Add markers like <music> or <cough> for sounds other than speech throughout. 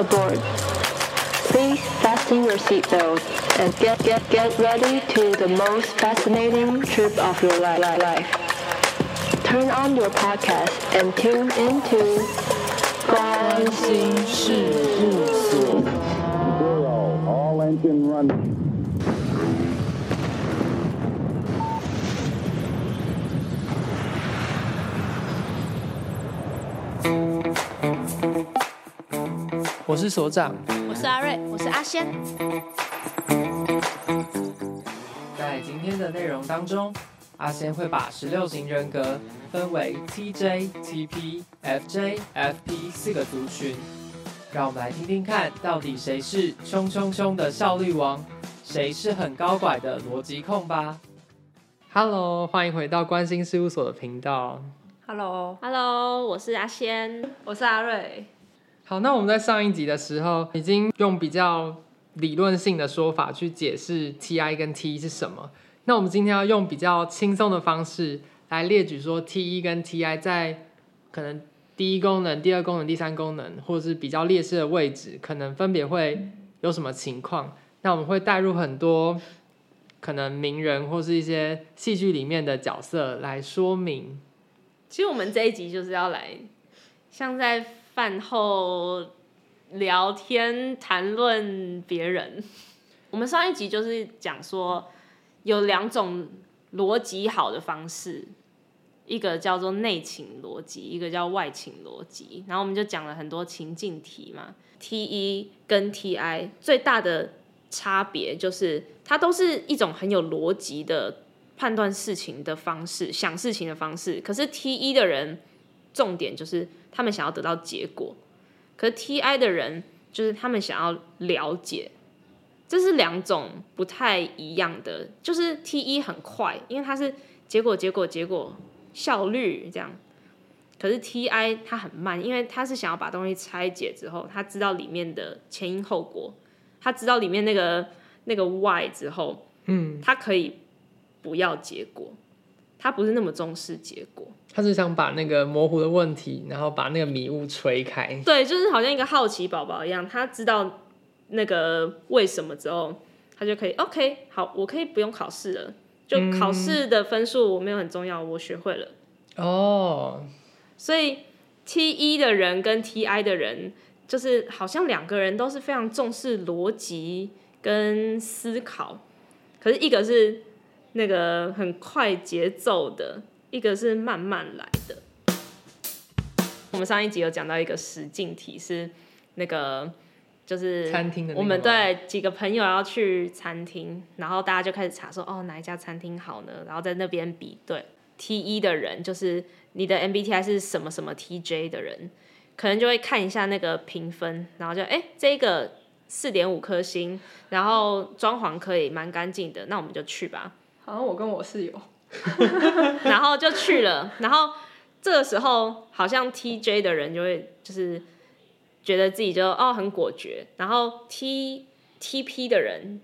aboard. Please fasten your seatbelt and get, get, get ready to the most fascinating trip of your li- life. Turn on your podcast and tune into Gone All engine running. 我是所长，我是阿瑞，我是阿仙。在今天的内容当中，阿仙会把十六型人格分为 TJ、TP、FJ、FP 四个族群，让我们来听听看，到底谁是冲冲冲的效率王，谁是很高拐的逻辑控吧。Hello，欢迎回到关心事务所的频道。Hello，Hello，我是阿仙，我是阿瑞。好，那我们在上一集的时候，已经用比较理论性的说法去解释 TI 跟 TE 是什么。那我们今天要用比较轻松的方式来列举说 TE 跟 TI 在可能第一功能、第二功能、第三功能，或者是比较劣势的位置，可能分别会有什么情况。那我们会带入很多可能名人或是一些戏剧里面的角色来说明。其实我们这一集就是要来，像在饭后聊天谈论别人。<laughs> 我们上一集就是讲说有两种逻辑好的方式，一个叫做内情逻辑，一个叫外情逻辑。然后我们就讲了很多情境题嘛，T 一跟 TI 最大的差别就是它都是一种很有逻辑的。判断事情的方式，想事情的方式。可是 T 一的人，重点就是他们想要得到结果；可是 T I 的人，就是他们想要了解。这是两种不太一样的。就是 T 一很快，因为它是结果、结果、结果，效率这样。可是 T I 它很慢，因为他是想要把东西拆解之后，他知道里面的前因后果，他知道里面那个那个 why 之后，嗯，他可以。不要结果，他不是那么重视结果，他是想把那个模糊的问题，然后把那个迷雾吹开。对，就是好像一个好奇宝宝一样，他知道那个为什么之后，他就可以 OK，好，我可以不用考试了，就考试的分数没有很重要，我学会了。哦，所以 T 一的人跟 T I 的人，就是好像两个人都是非常重视逻辑跟思考，可是一个是。那个很快节奏的，一个是慢慢来的。我们上一集有讲到一个实境题，是那个就是餐厅的。我们对几个朋友要去餐厅，然后大家就开始查说，哦，哪一家餐厅好呢？然后在那边比对。T 一的人就是你的 MBTI 是什么什么 TJ 的人，可能就会看一下那个评分，然后就哎，这个四点五颗星，然后装潢可以蛮干净的，那我们就去吧。好像我跟我室友，<laughs> 然后就去了。然后这个时候，好像 TJ 的人就会就是觉得自己就哦很果决。然后 T TP 的人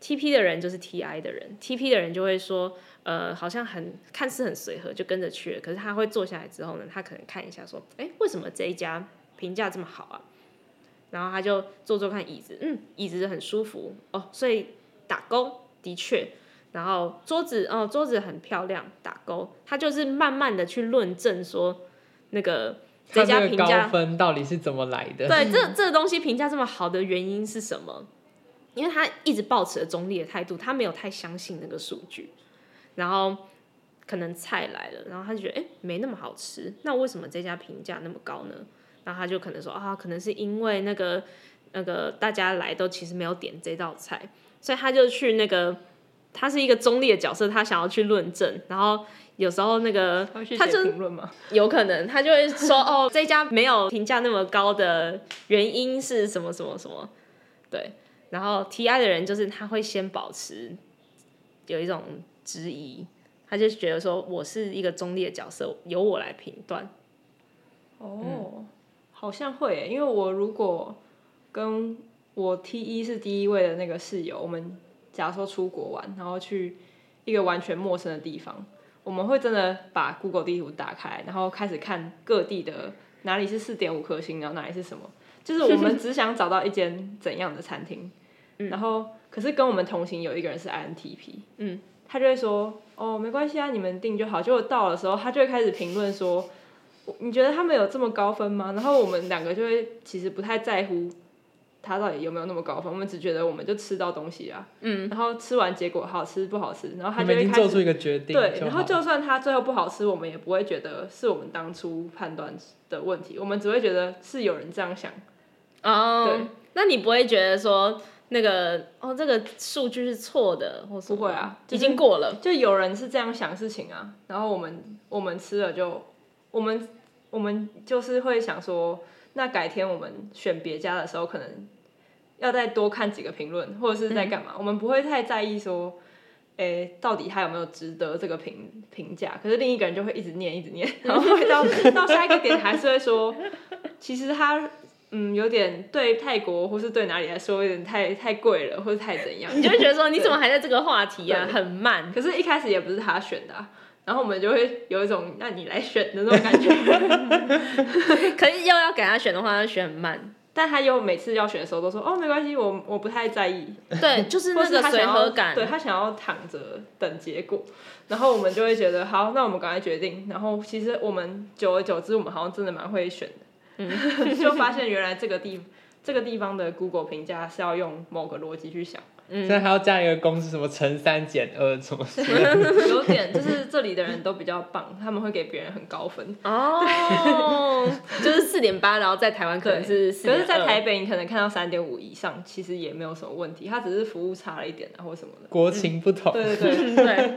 ，TP 的人就是 TI 的人，TP 的人就会说，呃，好像很看似很随和，就跟着去了。可是他会坐下来之后呢，他可能看一下说，哎，为什么这一家评价这么好啊？然后他就坐坐看椅子，嗯，椅子很舒服哦，所以打工，的确。然后桌子哦，桌子很漂亮，打勾。他就是慢慢的去论证说，那个这家评价分到底是怎么来的？对，这这个东西评价这么好的原因是什么？因为他一直保持着中立的态度，他没有太相信那个数据。然后可能菜来了，然后他就觉得哎，没那么好吃。那为什么这家评价那么高呢？然后他就可能说啊，可能是因为那个那个大家来都其实没有点这道菜，所以他就去那个。他是一个中立的角色，他想要去论证，然后有时候那个他就有可能他就会说哦，这家没有评价那么高的原因是什么什么什么，对，然后 TI 的人就是他会先保持有一种质疑，他就觉得说我是一个中立的角色，由我来评断。哦，嗯、好像会，因为我如果跟我 T 一是第一位的那个室友，我们。假如说出国玩，然后去一个完全陌生的地方，我们会真的把 Google 地图打开，然后开始看各地的哪里是四点五颗星，然后哪里是什么，就是我们只想找到一间怎样的餐厅，<laughs> 然后可是跟我们同行有一个人是 INTP，嗯，他就会说哦没关系啊，你们订就好。结果到的时候，他就会开始评论说，你觉得他们有这么高分吗？然后我们两个就会其实不太在乎。他到底有没有那么高分？我们只觉得我们就吃到东西啊，嗯，然后吃完结果好吃不好吃，然后他就会开始做出一个决定，对，然后就算他最后不好吃，我们也不会觉得是我们当初判断的问题，我们只会觉得是有人这样想。哦，对，那你不会觉得说那个哦这个数据是错的，或是不会啊，已经过了，就有人是这样想事情啊，然后我们我们吃了就我们我们就是会想说，那改天我们选别家的时候可能。要再多看几个评论，或者是在干嘛？嗯、我们不会太在意说，诶、欸，到底他有没有值得这个评评价？可是另一个人就会一直念，一直念，<laughs> 然后会到到下一个点，还是会说，其实他嗯有点对泰国或是对哪里来说有点太太贵了，或者太怎样？你就会觉得说，你怎么还在这个话题啊？很慢。可是，一开始也不是他选的、啊，然后我们就会有一种让你来选的那种感觉。<laughs> 可是要要给他选的话，他选很慢。但他又每次要选的时候都说哦没关系，我我不太在意。<laughs> 对，就是那个随和感。对，他想要躺着等结果，然后我们就会觉得好，那我们赶快决定。然后其实我们久而久之，我们好像真的蛮会选的。嗯，<laughs> 就发现原来这个地这个地方的 Google 评价是要用某个逻辑去想。现在还要加一个公式，什么乘三减二什么？<laughs> 有点就是这里的人都比较棒，他们会给别人很高分。<laughs> 哦，<laughs> 就是四点八，然后在台湾可能是4.2，可是在台北你可能看到三点五以上，其实也没有什么问题，他只是服务差了一点啊，或什么的。国情不同。对对对对。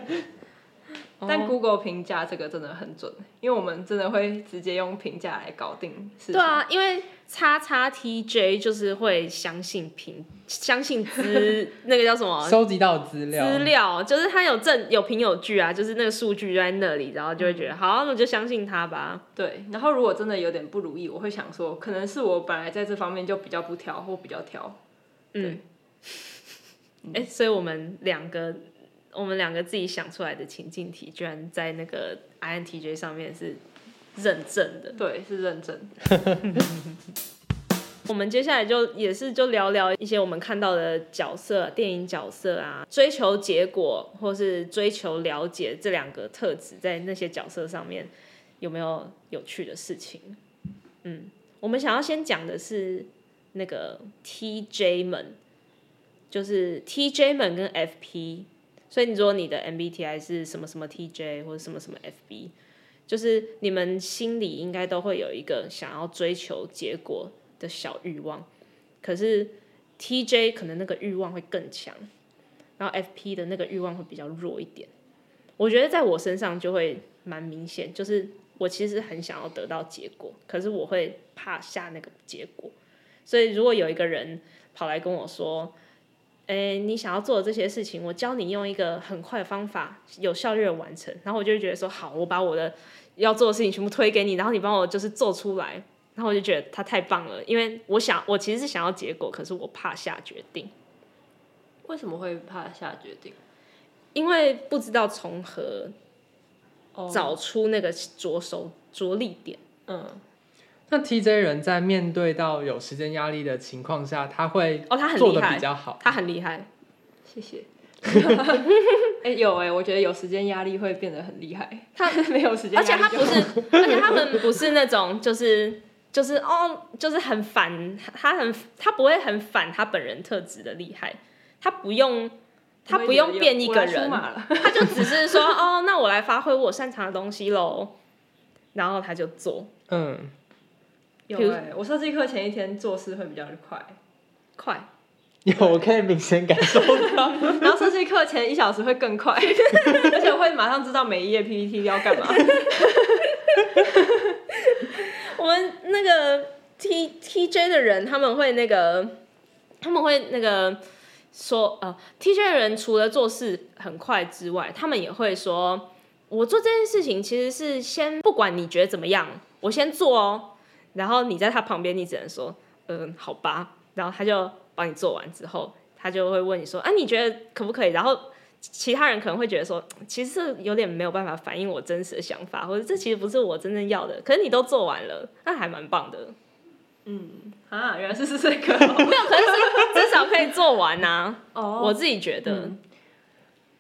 但 Google 评价这个真的很准，因为我们真的会直接用评价来搞定事情。对啊，因为叉叉 TJ 就是会相信评，相信资那个叫什么？<laughs> 收集到资料。资料就是他有证有凭有据啊，就是那个数据就在那里，然后就会觉得、嗯、好，那就相信他吧。对，然后如果真的有点不如意，我会想说，可能是我本来在这方面就比较不挑，或比较挑。对。<laughs> 哎、所以我们两个。我们两个自己想出来的情境题，居然在那个 INTJ 上面是认证的。对，是认证。<laughs> 我们接下来就也是就聊聊一些我们看到的角色，电影角色啊，追求结果或是追求了解这两个特质，在那些角色上面有没有有趣的事情？嗯，我们想要先讲的是那个 TJ 们，就是 TJ 们跟 FP。所以你说你的 MBTI 是什么什么 TJ 或者什么什么 FB，就是你们心里应该都会有一个想要追求结果的小欲望，可是 TJ 可能那个欲望会更强，然后 FP 的那个欲望会比较弱一点。我觉得在我身上就会蛮明显，就是我其实很想要得到结果，可是我会怕下那个结果。所以如果有一个人跑来跟我说，诶、欸，你想要做的这些事情，我教你用一个很快的方法，有效率的完成。然后我就会觉得说，好，我把我的要做的事情全部推给你，然后你帮我就是做出来。然后我就觉得他太棒了，因为我想，我其实是想要结果，可是我怕下决定。为什么会怕下决定？因为不知道从何找出那个着手着力点。嗯。那 TJ 人在面对到有时间压力的情况下，他会哦，他很做的比较好，他很厉害，谢谢。<laughs> 哎、欸，有哎、欸，我觉得有时间压力会变得很厉害。他 <laughs> 没有时间，而且他不是，而且他们不是那种就是就是哦，就是很反，他很他不会很反他本人特质的厉害，他不用他不用变一个人，他就只是说哦，那我来发挥我擅长的东西喽，然后他就做，嗯。有哎、欸，我设计课前一天做事会比较快，快，有我可以明显感受到，<laughs> 然后设计课前一小时会更快，<laughs> 而且我会马上知道每一页 PPT 要干嘛。<laughs> 我们那个 T TJ 的人，他们会那个，他们会那个说，呃，TJ 的人除了做事很快之外，他们也会说，我做这件事情其实是先不管你觉得怎么样，我先做哦。然后你在他旁边，你只能说，嗯，好吧。然后他就帮你做完之后，他就会问你说，啊，你觉得可不可以？然后其他人可能会觉得说，其实是有点没有办法反映我真实的想法，或者这其实不是我真正要的。可是你都做完了，那还蛮棒的。嗯啊，原来是是这个，<laughs> 没有，可是至少可以做完呐。<laughs> 哦我自己觉得，嗯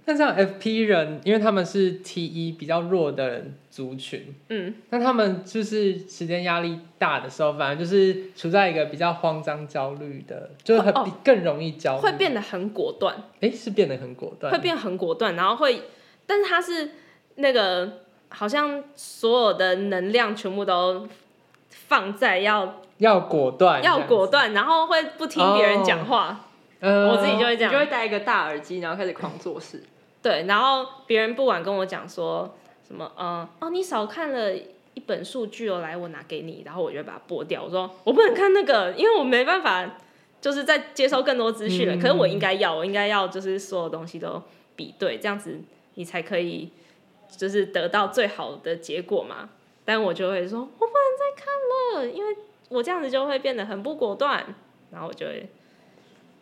那这样 FP 人，因为他们是 T 一比较弱的族群，嗯，那他们就是时间压力大的时候，反而就是处在一个比较慌张、焦虑的，就是很更容易焦虑，会变得很果断，哎，是变得很果断，会变很果断，然后会，但是他是那个好像所有的能量全部都放在要要果断，要果断，然后会不听别人讲话，呃，我自己就会这样，就会戴一个大耳机，然后开始狂做事。对，然后别人不管跟我讲说什么，呃，哦，你少看了一本数据哦，来，我拿给你，然后我就把它剥掉。我说我不能看那个，因为我没办法，就是在接收更多资讯了。嗯可是我应该要，我应该要，就是所有东西都比对，这样子你才可以，就是得到最好的结果嘛。但我就会说，我不能再看了，因为我这样子就会变得很不果断，然后我就会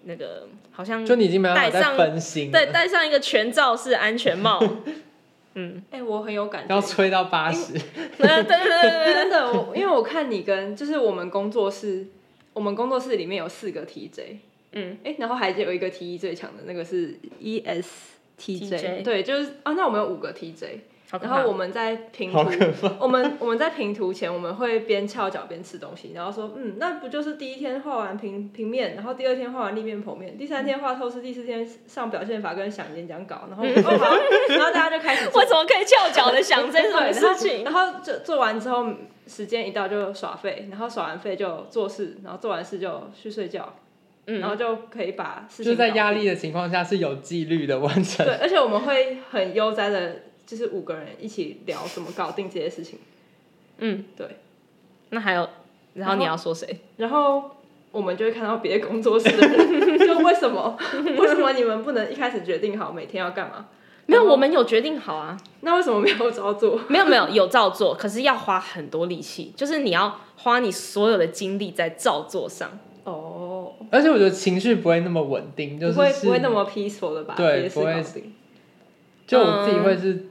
那个好像就你已经没办法再戴上分心，对，戴上一个全罩式安全帽。<laughs> 嗯，哎、我很有感觉。要吹到八十，<laughs> 对对对对对真的，我因为我看你跟就是我们工作室，我们工作室里面有四个 TJ，嗯，哎、然后还有一个 TE 最强的那个是 ESTJ，对，就是啊，那我们有五个 TJ，然后我们在平图我们我们在平图前，<laughs> 我们会边翘脚边吃东西，然后说，嗯，那不就是第一天画完平平面，然后第二天画完立面剖面，第三天画透视，第四天上表现法跟想演讲稿，然后、<laughs> 哦、好，然后大家就开始做为什么可以翘脚的想 <laughs> 这种事情？然后就做完之后，时间一到就耍废，然后耍完废就做事，然后做完事就去睡觉，嗯。然后就可以把事情就是在压力的情况下是有纪律的完成，对，而且我们会很悠哉的，就是五个人一起聊怎么搞定这些事情。嗯，对。那还有，然后你要说谁？然后我们就会看到别的工作室的人，<laughs> 就为什么为什么你们不能一开始决定好每天要干嘛？没有，我们有决定好啊。那为什么没有照做？没有没有，有照做，可是要花很多力气，就是你要花你所有的精力在照做上。哦，而且我觉得情绪不会那么稳定，就是不会不会那么 peaceful 的把这些事对不会搞定。就我自己会是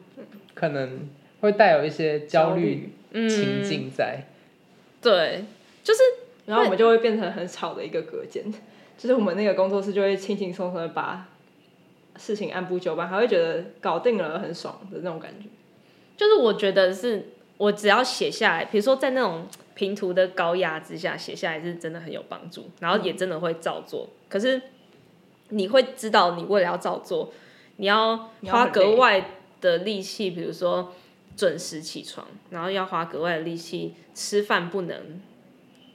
可能会带有一些焦虑情境在，对，就是然后我们就会变成很吵的一个隔间，就是我们那个工作室就会轻轻松松的把事情按部就班，还会觉得搞定了很爽的那种感觉。就是我觉得是我只要写下来，比如说在那种平图的高压之下写下来是真的很有帮助，然后也真的会照做。可是你会知道，你为了要照做，你要花格外的力气，比如说准时起床，然后要花格外的力气吃饭不能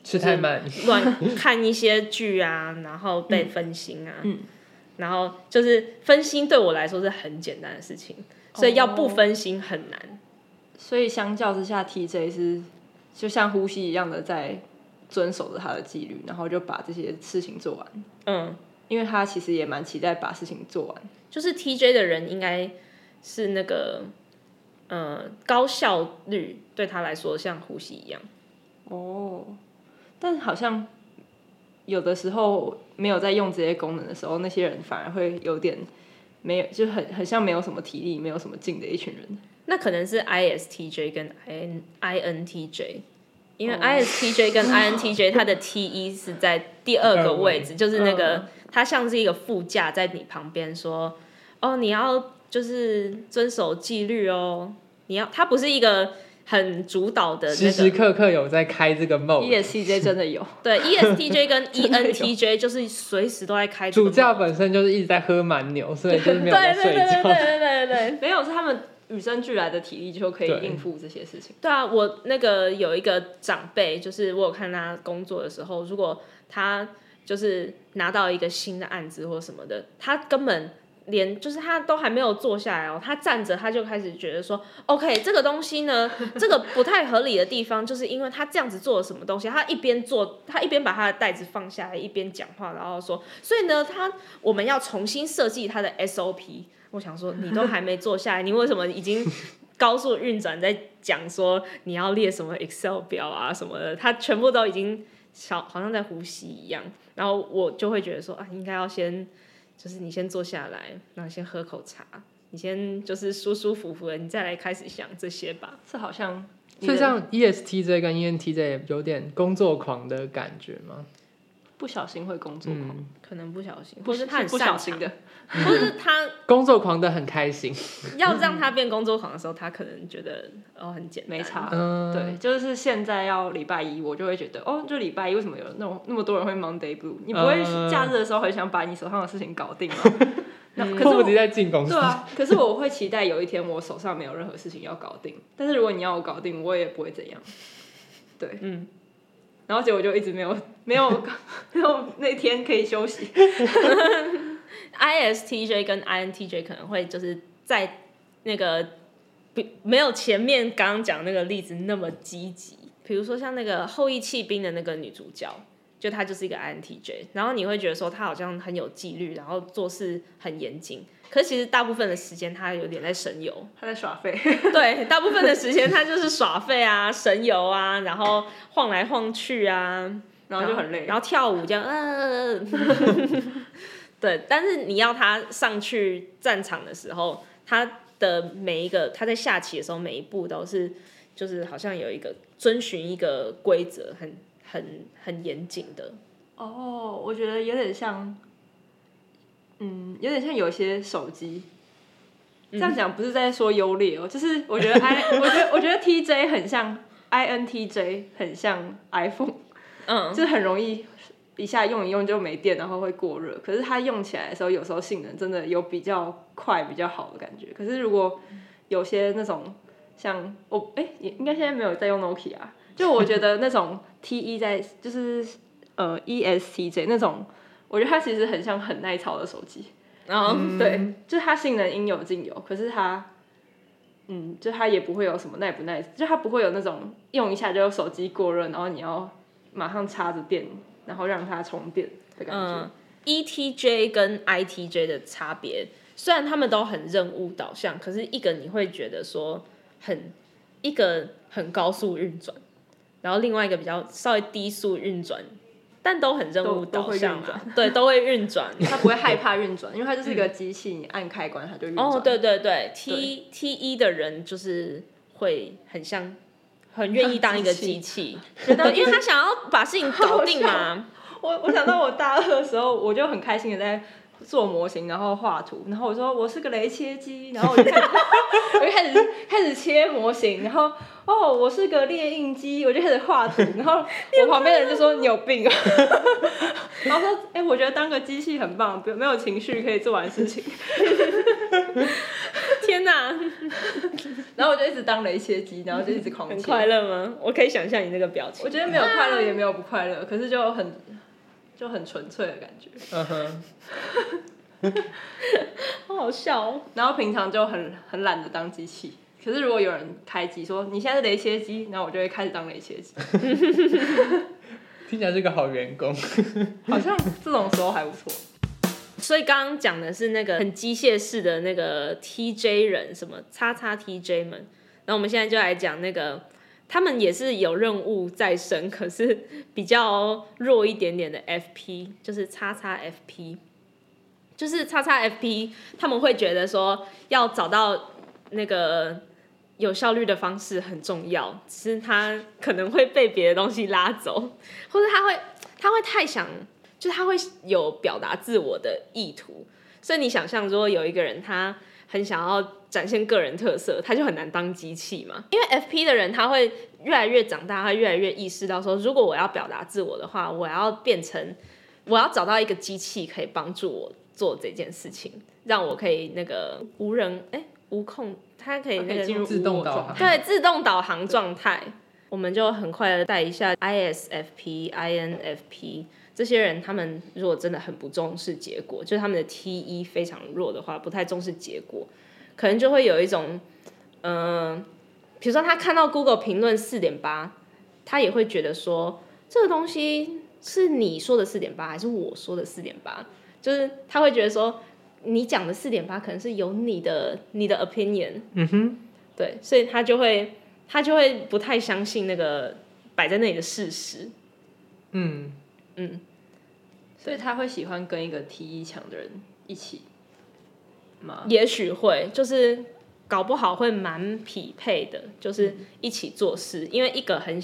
吃太慢，乱看一些剧啊，然后被分心啊，嗯然后就是分心对我来说是很简单的事情，所以要不分心很难。所以相较之下，TJ 是就像呼吸一样的在遵守着他的纪律，然后就把这些事情做完。嗯，因为他其实也蛮期待把事情做完。就是 TJ 的人应该是那个，呃，高效率对他来说像呼吸一样。哦，但好像有的时候没有在用这些功能的时候，那些人反而会有点没有，就很很像没有什么体力、没有什么劲的一群人。那可能是 ISTJ 跟 IN INTJ，因为哦 ISTJ 跟 INTJ 它 <laughs> 的 T 一是在第二个位置，就是那个嗯它像是一个副驾在你旁边说，哦，你要就是遵守纪律哦，你要，它不是一个很主导的时时，刻刻有在开这个 mode，ESTJ 真的有，<laughs> 对，ESTJ 跟真的有 ENTJ 就是随时都在开主教本身就是一直在喝蛮牛，所以就是没有在对对对睡觉。对对对对对。没有是他们与生俱来的体力就可以对应付这些事情。对啊，我那个有一个长辈，就是我有看他工作的时候，如果他就是拿到一个新的案子或什么的，他根本连就是他都还没有坐下来哦，他站着他就开始觉得说，OK，这个东西呢，这个不太合理的地方，就是因为他这样子做了什么东西，他一边做，他一边把他的袋子放下来，一边讲话，然后说，所以呢，他我们要重新设计他的 SOP。我想说，你都还没坐下来，你为什么已经高速运转在讲说你要列什么 Excel 表啊什么的？他全部都已经小好像在呼吸一样。然后我就会觉得说啊，应该要先就是你先坐下来，然后先喝口茶，你先就是舒舒服服的，你再来开始想这些吧。这好像所以像 ESTJ 跟 ENTJ 有点工作狂的感觉吗？不小心会工作狂，嗯，可能不小心，不是或是他很不小心的，<laughs> 不是他工作狂的很开心。<laughs> 要让他变工作狂的时候，他可能觉得哦很简单，没差。嗯，对，就是现在要礼拜一，我就会觉得哦，就礼拜一为什么有那种那么多人会 Monday Blue？你不会假日的时候很想把你手上的事情搞定吗？<laughs> 那可是我迫不及待进公司。对啊，可是我会期待有一天我手上没有任何事情要搞定。但是如果你要我搞定，我也不会怎样。对，嗯。然后结果就一直没有没有 <laughs> 没有那天可以休息。<laughs> ISTJ 跟 INTJ 可能会就是在那个比没有前面刚刚讲那个例子那么积极，比如说像那个后羿弃兵的那个女主角，就她就是一个 INTJ，然后你会觉得说她好像很有纪律，然后做事很严谨，可是其实大部分的时间他有点在神游，他在耍废。对，大部分的时间他就是耍废啊、神游啊，然后晃来晃去啊，然后就很累，然后跳舞这样，嗯、呃。<laughs> 对，但是你要他上去战场的时候，他的每一个他在下棋的时候，每一步都是就是好像有一个遵循一个规则，很很很严谨的。哦，我觉得有点像，嗯，有点像有些手机。这样讲不是在说优劣哦，就是我觉得 <laughs> I，我觉得我觉得 TJ 很像 INTJ，很像 iPhone，嗯，<laughs> 就是很容易。一下用一用就没电，然后会过热。可是它用起来的时候，有时候性能真的有比较快、比较好的感觉。可是如果有些那种像我，哎、欸，应该现在没有在用 Nokia。就我觉得那种 T E 在就是呃 E S T J 那种，我觉得它其实很像很耐操的手机。然后、嗯、对，就是它性能应有尽有，可是它，嗯，就它也不会有什么耐不耐，就它不会有那种用一下就手机过热，然后你要马上插着电。然后让它充电的感觉。嗯，ETJ 跟 ITJ 的差别，虽然他们都很任务导向，可是一个你会觉得说很一个很高速运转，然后另外一个比较稍微低速运转，但都很任务导向嘛，<laughs> 对，都会运转，它不会害怕运转，<laughs> 因为它就是一个机器，你按开关它就运转。哦，对对对，T T E 的人就是会很像。很愿意当一个机器，<laughs> 对，因为他想要把事情搞定嘛。我我想到我大二的时候，我就很开心的在做模型，然后画图，然后我说我是个雷切机，然后我就开始 <laughs> 我就开始开始切模型，然后哦我是个列印机，我就开始画图，然后 <laughs> 我旁边的人就说你有病啊，<laughs> 然后说哎、欸、我觉得当个机器很棒，没有情绪可以做完事情。天哪！然后我就一直当雷切机，然后就一直狂切。很快乐吗？我可以想象你那个表情。我觉得没有快乐，也没有不快乐，可是就很就很纯粹的感觉。嗯哼，<laughs> 好好笑哦。然后平常就很很懒得当机器，可是如果有人开机说你现在是雷切机，然后我就会开始当雷切机。<laughs> 听起来是个好员工，<laughs> 好像这种时候还不错。所以刚刚讲的是那个很机械式的那个 TJ 人，什么叉叉 TJ 们。那我们现在就来讲那个，他们也是有任务在身，可是比较弱一点点的 FP，就是叉叉 FP，就是叉叉 FP，他们会觉得说要找到那个有效率的方式很重要，只是他可能会被别的东西拉走，<laughs> 或者他会他会太想。就他会有表达自我的意图，所以你想象如果有一个人他很想要展现个人特色，他就很难当机器嘛。因为 FP 的人他会越来越长大，他越来越意识到说，如果我要表达自我的话，我要变成我要找到一个机器可以帮助我做这件事情，让我可以那个无人哎无控，他可以那个进入自动导航，对，自动导航状态。我们就很快的带一下 ISFP、INFP。这些人，他们如果真的很不重视结果，就是他们的 T E 非常弱的话，不太重视结果，可能就会有一种，嗯、呃，比如说他看到 Google 评论四点八，他也会觉得说，这个东西是你说的四点八，还是我说的四点八？就是他会觉得说，你讲的四点八可能是有你的你的 opinion，嗯哼，对，所以他就会他就会不太相信那个摆在那里的事实，嗯嗯。所以他会喜欢跟一个 T 一强的人一起吗？也许会，就是搞不好会蛮匹配的，就是一起做事，因为一个很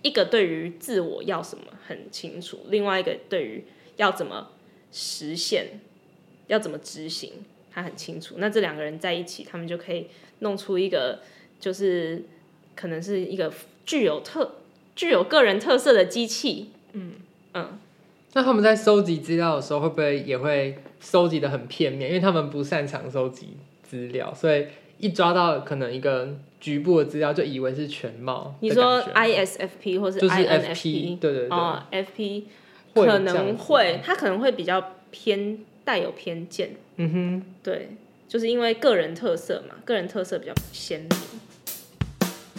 一个对于自我要什么很清楚，另外一个对于要怎么实现、要怎么执行，他很清楚。那这两个人在一起，他们就可以弄出一个，就是可能是一个具有特、具有个人特色的机器。嗯嗯。那他们在收集资料的时候，会不会也会收集的很片面？因为他们不擅长收集资料，所以一抓到可能一个局部的资料，就以为是全貌。你说 ISFP 或是 INFP？对对对。哦，FP 可能会，他可能会比较偏带有偏见。嗯哼，对，就是因为个人特色嘛，个人特色比较鲜明。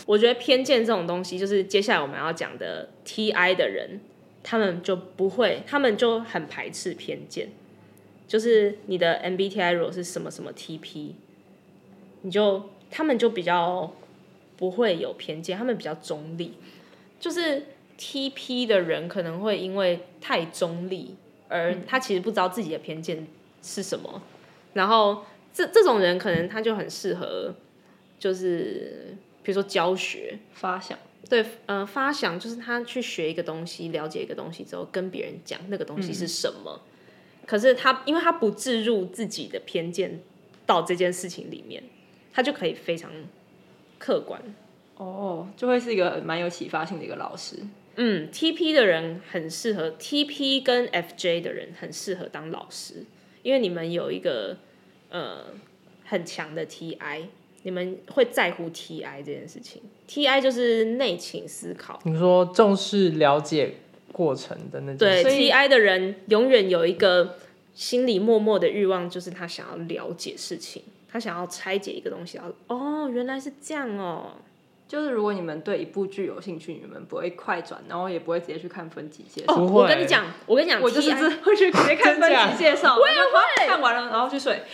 我觉得偏见这种东西，就是接下来我们要讲的 TI 的人。他们就不会，他们就很排斥偏见。就是你的 MBTI 如果是什么什么 TP，你就他们就比较不会有偏见，他们比较中立。就是 TP 的人可能会因为太中立，而他其实不知道自己的偏见是什么。然后这这种人可能他就很适合，就是比如说教学发想。对，呃，发想就是他去学一个东西，了解一个东西之后，跟别人讲那个东西是什么。嗯、可是他，因为他不置入自己的偏见到这件事情里面，他就可以非常客观。哦，就会是一个蛮有启发性的一个老师。嗯，TP 的人很适合，TP 跟 FJ 的人很适合当老师，因为你们有一个呃很强的 TI。你们会在乎 TI 这件事情？TI 就是内倾思考。你说重视了解过程的那种。对，TI 的人永远有一个心里默默的欲望，就是他想要了解事情，他想要拆解一个东西。哦，原来是这样哦。就是如果你们对一部剧有兴趣，你们不会快转，然后也不会直接去看分级介绍。哦，我跟你讲，我跟你讲，我就是 <laughs> 会去直接看分级介绍。<laughs> 我也会看完了，然后去睡。<laughs>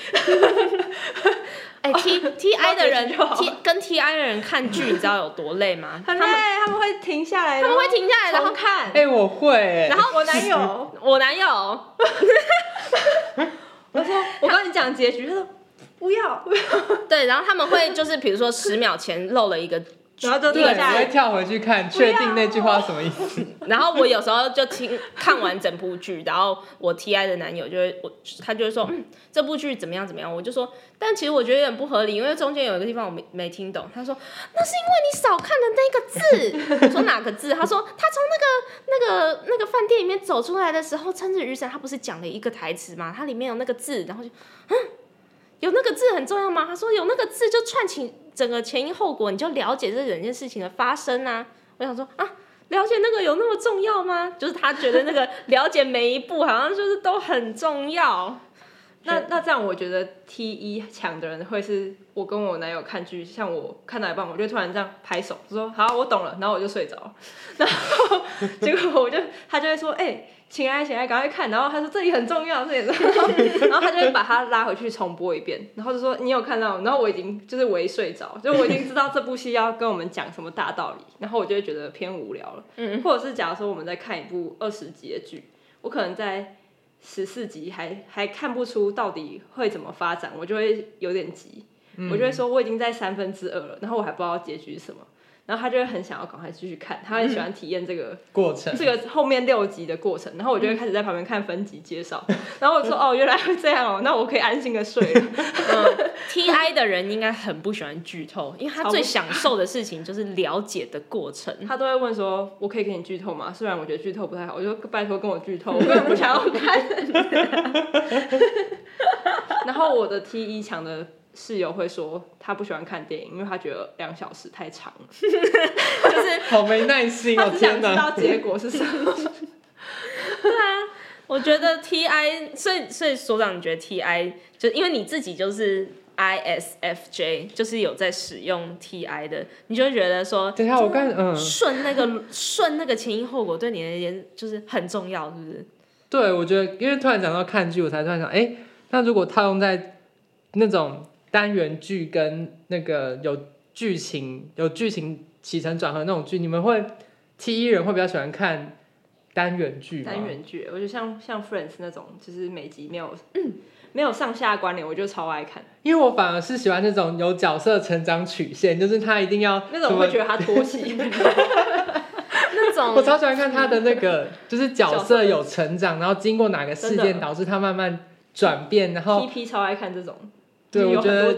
哎、欸、，T T I 的人，T 跟 T I 的人看剧，你知道有多累吗？很累，他们会停下来，他们会停下来然后看。哎、欸，我会。然后我男友，我男友，我说我跟你讲结局，他说不要不要。对，然后他们会就是比如说十秒前漏了一个。然后就对，我会跳回去看，确定那句话什么意思。<laughs> 然后我有时候就听看完整部剧，然后我 T I 的男友就会我他就会说，嗯，这部剧怎么样怎么样，我就说，但其实我觉得有点不合理，因为中间有一个地方我没没听懂。他说，那是因为你少看了那个字。我说 <laughs> 哪个字？他说他从那个那个那个饭店里面走出来的时候，撑着雨伞，他不是讲了一个台词吗？他里面有那个字，然后就嗯。有那个字很重要吗？他说有那个字就串起整个前因后果，你就了解这整件事情的发生啊。我想说啊，了解那个有那么重要吗？就是他觉得那个了解每一步好像就是都很重要。<laughs> 那那这样我觉得 T 一强的人会是我跟我男友看剧，像我看到一半，我就突然这样拍手，说好，我懂了，然后我就睡着，<laughs> 然后结果我就他就会说哎。亲爱，请爱，赶快看！然后他说这里很重要，这里很重要。<laughs> 然后他就会把他拉回去重播一遍，然后就说你有看到？然后我已经就是微睡着，就我已经知道这部戏要跟我们讲什么大道理，然后我就会觉得偏无聊了。嗯，或者是假如说我们在看一部二十集的剧，我可能在十四集还还看不出到底会怎么发展，我就会有点急，我就会说我已经在三分之二了，然后我还不知道结局是什么。然后他就会很想要赶快继续看，他很喜欢体验这个、嗯、过程，这个后面六集的过程。然后我就会开始在旁边看分级介绍。嗯、然后我说：“哦，原来会这样哦，那我可以安心的睡了。嗯” T I 的人应该很不喜欢剧透，因为他最享受的事情就是了解的过程。<laughs> 他都会问说：“我可以给你剧透吗？”虽然我觉得剧透不太好，我就拜托跟我剧透，我根本不想要看。<laughs> 然后我的 T 一强的。室友会说他不喜欢看电影，因为他觉得两小时太长了，<laughs> <laughs> 就是好没耐心哦。他只想知道结果是什么。<laughs> 对啊，我觉得 T I，所以所以所长，你觉得 T I 就因为你自己就是 I S F J，就是有在使用 T I 的，你就会觉得说，等一下我刚嗯，顺那个顺那个前因后果对你而言就是很重要，是不是？对，我觉得因为突然讲到看剧，我才突然想，哎，那如果套用在那种。单元剧跟那个有剧情、有剧情起承转合那种剧，你们会 T 一人会比较喜欢看单元剧吗？单元剧，我觉得像像 Friends 那种，就是每集没有、嗯、<laughs> 没有上下关联，我就超爱看。因为我反而是喜欢那种有角色成长曲线，就是他一定要那种会觉得他拖戏。<laughs> 那种 <laughs> 我超喜欢看他的那个，就是角色有成长，然后经过哪个事件导致他慢慢转变，然后 T P 超爱看这种。对，我觉得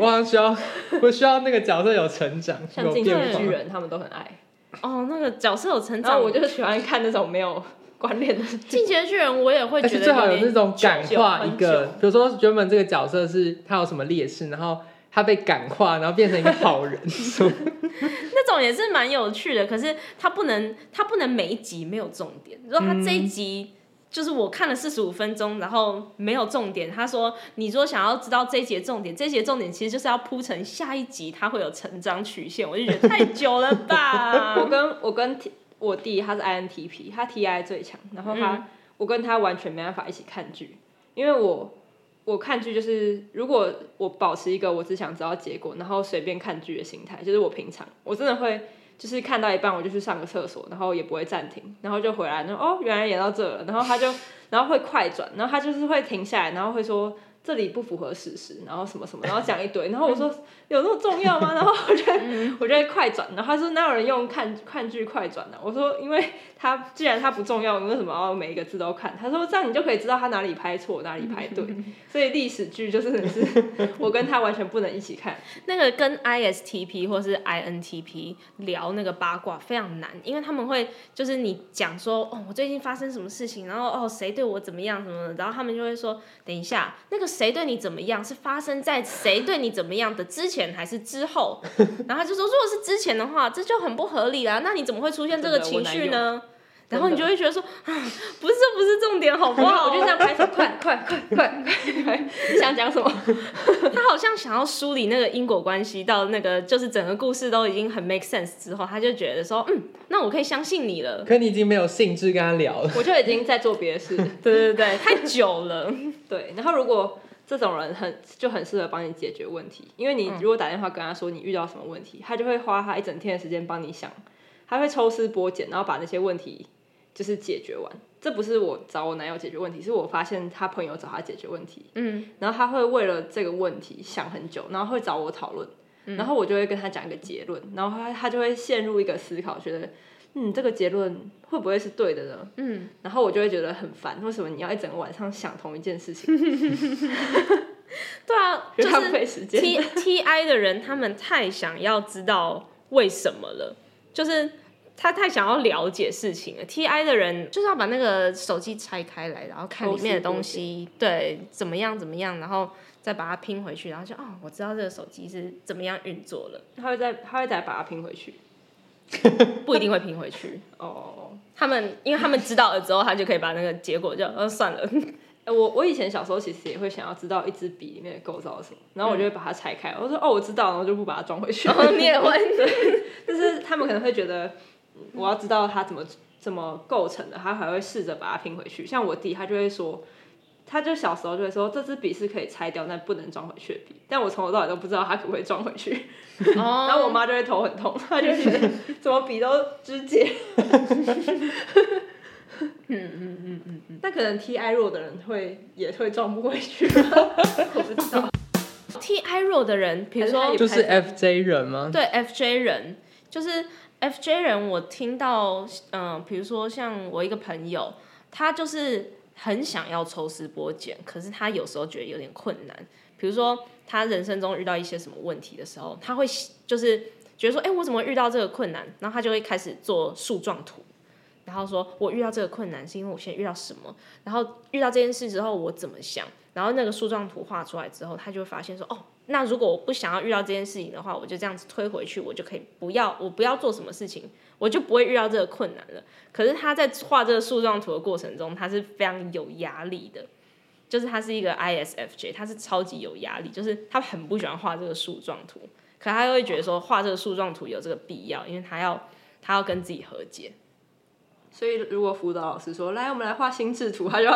我好像需要，我需要那个角色有成长，<laughs> 像进击的巨人，他们都很爱。哦，那个角色有成长，然后我就喜欢看那种没有关联的。进击的巨人，我也会觉得最好有那种感化一个，比如说原本这个角色是他有什么劣势，然后他被感化，然后变成一个好人。<laughs> 那种也是蛮有趣的，可是他不能，他不能每一集没有重点。如果他这一集。嗯就是我看了四十五分钟，然后没有重点。他说：“你说想要知道这一节重点，这一集重点其实就是要铺成下一集，它会有成长曲线。”我就觉得太久了吧。<laughs> 我跟我跟我弟他是 INTP，他 TI 最强，然后他、嗯、我跟他完全没办法一起看剧，因为我我看剧就是如果我保持一个我只想知道结果，然后随便看剧的心态，就是我平常我真的会。就是看到一半，我就去上个厕所，然后也不会暂停，然后就回来，那哦，原来演到这了，然后他就，然后会快转，然后他就是会停下来，然后会说。这里不符合事实，然后什么什么，然后讲一堆，然后我说有那么重要吗？然后我觉得 <laughs> 我觉得快转，然后他说哪有人用看看剧快转呢？我说因为他既然他不重要，你为什么要每一个字都看？他说这样你就可以知道他哪里拍错，哪里拍对。<laughs> 所以历史剧就是是我跟他完全不能一起看。<laughs> 那个跟 ISTP 或是 INTP 聊那个八卦非常难，因为他们会就是你讲说哦我最近发生什么事情，然后哦谁对我怎么样什么的，然后他们就会说等一下那个。谁对你怎么样？是发生在谁对你怎么样的之前还是之后？<laughs> 然后他就说，如果是之前的话，这就很不合理啦。那你怎么会出现这个情绪呢？然后你就会觉得说，<laughs> 啊，不是，这不是重点，好不好？<laughs> 我就这样拍手，快快快快快！你想讲什么？<laughs> 他好像想要梳理那个因果关系，到那个就是整个故事都已经很 make sense 之后，他就觉得说，嗯，那我可以相信你了。可你已经没有兴致跟他聊了，我就已经在做别的事。对对对，太久了。对，然后如果。这种人很就很适合帮你解决问题，因为你如果打电话跟他说你遇到什么问题，他就会花他一整天的时间帮你想，他会抽丝剥茧，然后把那些问题就是解决完。这不是我找我男友解决问题，是我发现他朋友找他解决问题，嗯，然后他会为了这个问题想很久，然后会找我讨论，然后我就会跟他讲一个结论，然后他他就会陷入一个思考，觉得。嗯，这个结论会不会是对的呢？嗯，然后我就会觉得很烦，为什么你要一整个晚上想同一件事情？<laughs> 对啊，<laughs> 就是 T T I 的人，他们太想要知道为什么了，就是他太想要了解事情了。T I 的人就是要把那个手机拆开来，然后看里面的东西，对，怎么样怎么样，然后再把它拼回去，然后就哦，我知道这个手机是怎么样运作了，他会再他会再把它拼回去。<laughs> 不一定会拼回去哦。他们因为他们知道了之后，他就可以把那个结果就呃算了。<laughs> 我我以前小时候其实也会想要知道一支笔里面的构造是什么，然后我就会把它拆开。我说哦，我知道，然后就不把它装回去。<laughs> 哦，你也会？就是他们可能会觉得我要知道它怎么怎么构成的，他还会试着把它拼回去。像我弟，他就会说。他就小时候就会说，这支笔是可以拆掉但不能装回去的笔，但我从头到尾都不知道他可不可以装回去。Oh. <laughs> 然后我妈就会头很痛，她就觉得 <laughs> 怎么笔都肢解。嗯嗯嗯嗯嗯。那可能 T I 弱的人会也会装不回去。<laughs> 我不知道。T I 弱的人，比如说就是 F J 人吗？对，F J 人就是 F J 人。我听到，嗯、比如说像我一个朋友，他就是。很想要抽丝剥茧，可是他有时候觉得有点困难。比如说，他人生中遇到一些什么问题的时候，他会就是觉得说：“哎、我怎么遇到这个困难？”然后他就会开始做树状图，然后说：“我遇到这个困难是因为我现在遇到什么？然后遇到这件事之后我怎么想？”然后那个树状图画出来之后，他就会发现说：“哦。”那如果我不想要遇到这件事情的话，我就这样子推回去，我就可以不要，我不要做什么事情，我就不会遇到这个困难了。可是他在画这个树状图的过程中，他是非常有压力的，就是他是一个 ISFJ，他是超级有压力，就是他很不喜欢画这个树状图，可他又会觉得说画这个树状图有这个必要，因为他要他要跟自己和解。所以，如果辅导老师说：“来，我们来画心智图”，他就要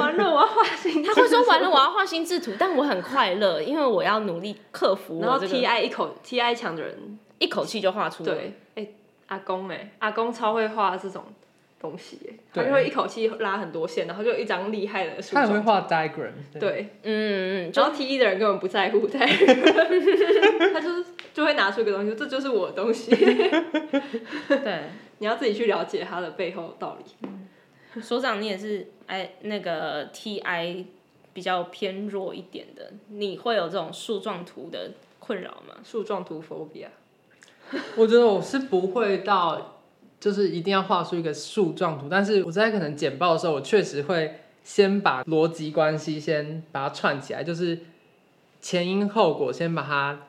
完了，我要画心智图。他会说：“完了，我要画心智图。”但我很快乐，因为我要努力克服、这个。然后 T I 一口 T I 强的人，一口气就画出来。对，哎、欸，阿公哎、欸，阿公超会画这种东西耶，他就会一口气拉很多线，然后就有一张厉害的书。他很会画 diagram。对，嗯嗯，然后 T 一的人根本不在乎，在 <laughs> 他就就会拿出一个东西，这就是我的东西。对，你要自己去了解它的背后道理。所长，你也是哎，那个 TI 比较偏弱一点的，你会有这种树状图的困扰吗？树状图 phobia。我觉得我是不会到，就是一定要画出一个树状图，但是我在可能简报的时候，我确实会先把逻辑关系先把它串起来，就是前因后果先把它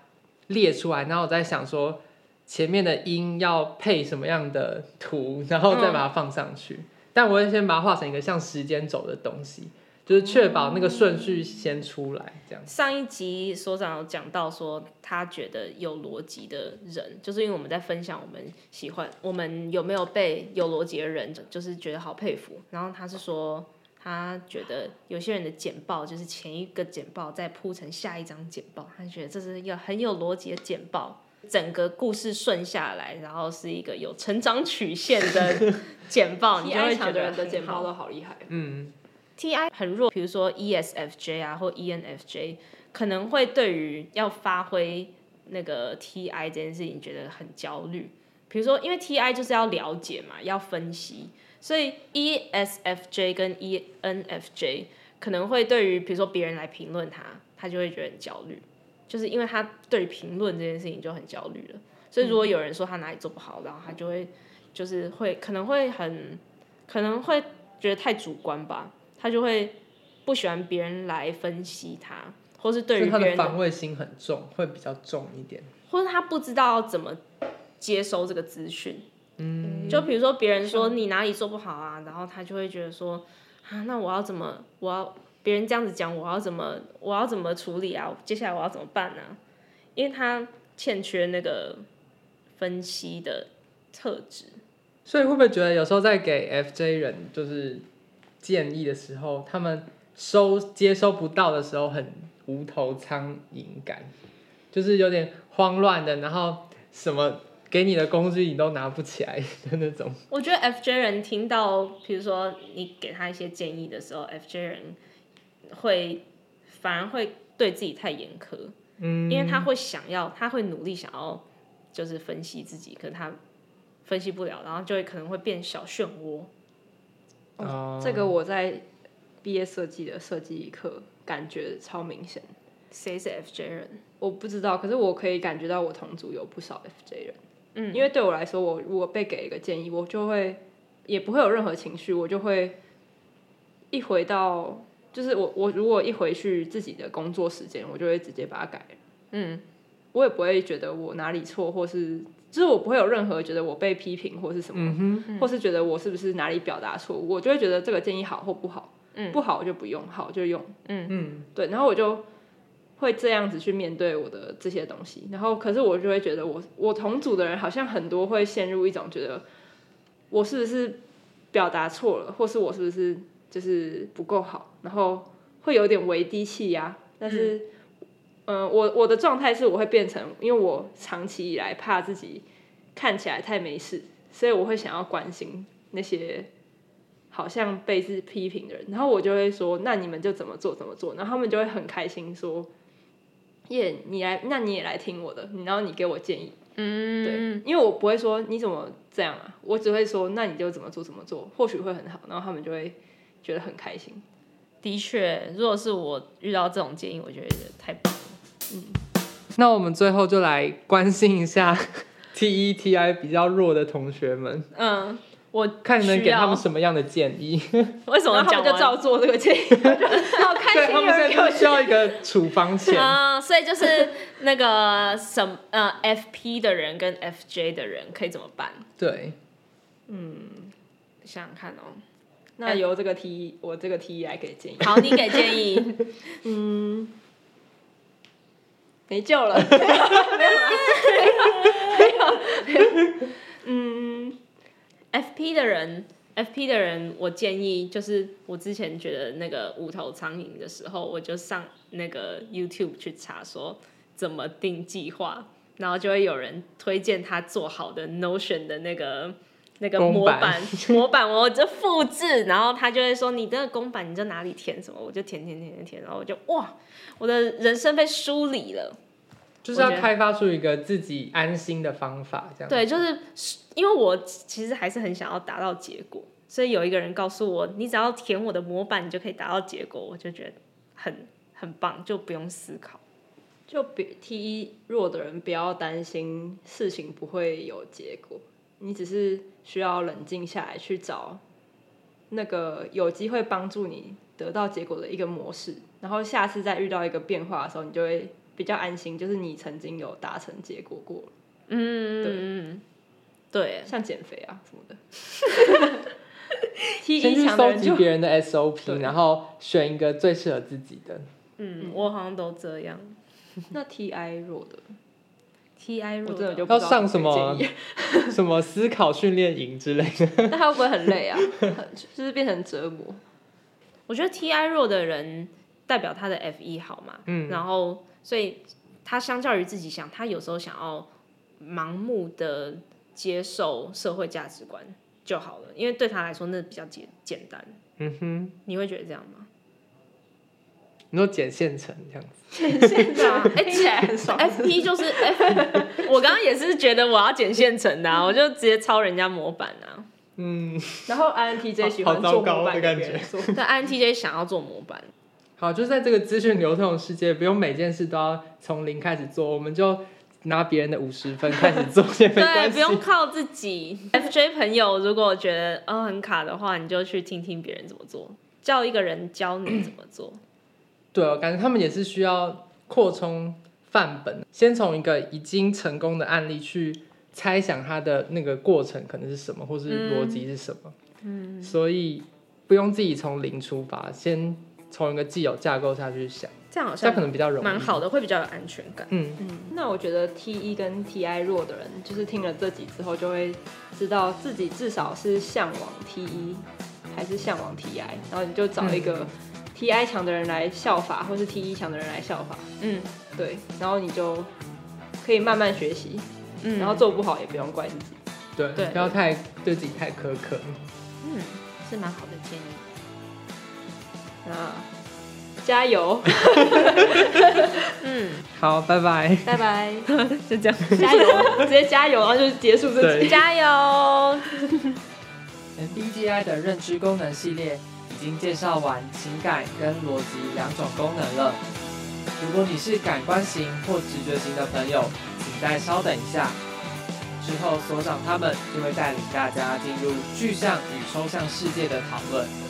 列出来，然后我在想说前面的音要配什么样的图，然后再把它放上去。但我会先把它画成一个像时间轴的东西。就是确保那个顺序先出来，这样。上一集所长有讲到说，他觉得有逻辑的人，就是因为我们在分享我们喜欢，我们有没有被有逻辑的人，就是觉得好佩服。然后他是说，他觉得有些人的简报就是前一个简报再铺成下一张简报，他觉得这是一个很有逻辑的简报，整个故事顺下来，然后是一个有成长曲线的 <laughs> 简报，你就会觉得人的简报都好厉害。嗯。TI 很弱，比如说 ESFJ 啊，或 ENFJ，可能会对于要发挥那个 TI 这件事情觉得很焦虑。比如说，因为 TI 就是要了解嘛，要分析，所以 ESFJ 跟 ENFJ 可能会对于比如说别人来评论他，他就会觉得很焦虑，就是因为他对评论这件事情就很焦虑了。所以如果有人说他哪里做不好，然后他就会就是会可能会很可能会觉得太主观吧。他就会不喜欢别人来分析他，或是对于别人的防卫心很重，会比较重一点，或者他不知道怎么接收这个资讯。嗯，就比如说别人说你哪里做不好啊，然后他就会觉得说啊，那我要怎么？我要别人这样子讲，我要怎么？我要怎么处理啊？接下来我要怎么办呢？因为他欠缺那个分析的特质，所以会不会觉得有时候在给 FJ 人就是？建议的时候，他们收接收不到的时候，很无头苍蝇感，就是有点慌乱的，然后什么给你的工具你都拿不起来的那种。我觉得 FJ 人听到，比如说你给他一些建议的时候，FJ 人会反而会对自己太严苛，嗯，因为他会想要，他会努力想要，就是分析自己，可是他分析不了，然后就会可能会变小漩涡。哦，这个我在毕业设计的设计课感觉超明显。谁是 FJ 人？我不知道，可是我可以感觉到我同组有不少 FJ 人。嗯，因为对我来说，我如果被给一个建议，我就会也不会有任何情绪，我就会一回到，就是我我如果一回去自己的工作时间，我就会直接把它改。嗯，我也不会觉得我哪里错，或是。就是我不会有任何觉得我被批评或是什么，或是觉得我是不是哪里表达错误，我就会觉得这个建议好或不好，嗯，不好我就不用，好就用，嗯嗯，对，然后我就会这样子去面对我的这些东西，然后可是我就会觉得我我同组的人好像很多会陷入一种觉得我是不是表达错了，或是我是不是就是不够好，然后会有点微低气压，但是。嗯。我我的状态是我会变成，因为我长期以来怕自己看起来太没事，所以我会想要关心那些好像被是批评的人，然后我就会说，那你们就怎么做怎么做，然后他们就会很开心说，耶、yeah，你来，那你也来听我的，然后你给我建议，嗯，对，因为我不会说你怎么这样啊，我只会说，那你就怎么做怎么做，或许会很好，然后他们就会觉得很开心。的确，如果是我遇到这种建议，我觉得太棒。嗯，那我们最后就来关心一下 <laughs> T E T I 比较弱的同学们。嗯，我看能给他们什么样的建议？为什么他们就照做这个建议？好开心，他们现在需要一个处方钱。<laughs> 啊、嗯，所以就是那个什么呃 F P 的人跟 F J 的人可以怎么办？对，嗯，想想看哦。那由这个 T 我这个 T E 来给建议。好，你给建议。<laughs> 嗯。没救了，没有了，没有，没有，嗯，FP 的人，FP 的人，我建议就是我之前觉得那个无头苍蝇的时候，我就上那个 YouTube 去查说怎么定计划，然后就会有人推荐他做好的 Notion 的那个那个模板模板，我就复制，然后他就会说你这个公版你在哪里填什么，我就填填填填填，然后我就哇，我的人生被梳理了。就是要开发出一个自己安心的方法，这样对，就是因为我其实还是很想要达到结果，所以有一个人告诉我，你只要填我的模板，你就可以达到结果，我就觉得很很棒，就不用思考。就比 T 一弱的人不要担心事情不会有结果，你只是需要冷静下来去找那个有机会帮助你得到结果的一个模式，然后下次再遇到一个变化的时候，你就会比较安心，就是你曾经有达成结果过了，嗯，对，对，像减肥啊什么的。<laughs> 先一去搜集别人的 SOP，然后选一个最适合自己的。嗯，我好像都这样。那 TI 弱的，TI 弱我真的就要不知道上什么建议 <laughs> 什么思考训练营之类的。<laughs> 那他会不会很累啊？<laughs> 就是变成折磨。我觉得 TI 弱的人代表他的 FE 好嘛，嗯然后所以他相较于自己想，他有时候想要盲目的接受社会价值观就好了，因为对他来说那比较简简单。嗯哼，你会觉得这样吗？你说剪现成这样子，对啊，哎、起来很爽 FP 就是 F，我刚刚也是觉得我要剪现成的、啊，<laughs> 我就直接抄人家模板啊。嗯，然后 INTJ 喜欢好糟糕做模板给的感觉对，INTJ 想要做模板，好，就是在这个资讯流通的世界，不用每件事都要从零开始做，我们就拿别人的五十分开始做也没对，不用。靠自己。FJ 朋友如果觉得哦很卡的话，你就去听听别人怎么做，叫一个人教你怎么做。对，我感觉他们也是需要扩充范本，先从一个已经成功的案例去猜想它的那个过程可能是什么，或是逻辑是什么。嗯，所以不用自己从零出发，先从一个既有架构下去想，这样好像可能比较容易。蛮好的，会比较有安全感。嗯，那我觉得 T 一跟 TI 弱的人，就是听了这集之后，就会知道自己至少是向往 T 一还是向往 TI，然后你就找一个 TI 强的人来效法，或是 T 一强的人来效法，嗯对，然后你就可以慢慢学习，嗯，然后做不好也不用怪自己。对，对不要太对自己太苛刻。嗯是蛮好的建议。那加油，<laughs> 嗯，好，拜拜。拜拜，<laughs> 就这样，加油，直接加油，然后就结束这对集。<laughs> 加油！MBTI 的认知功能系列已已经介绍完情感跟逻辑两种功能了。如果你是感官型或直觉型的朋友，请再稍等一下，之后所长他们就会带领大家进入具象与抽象世界的讨论。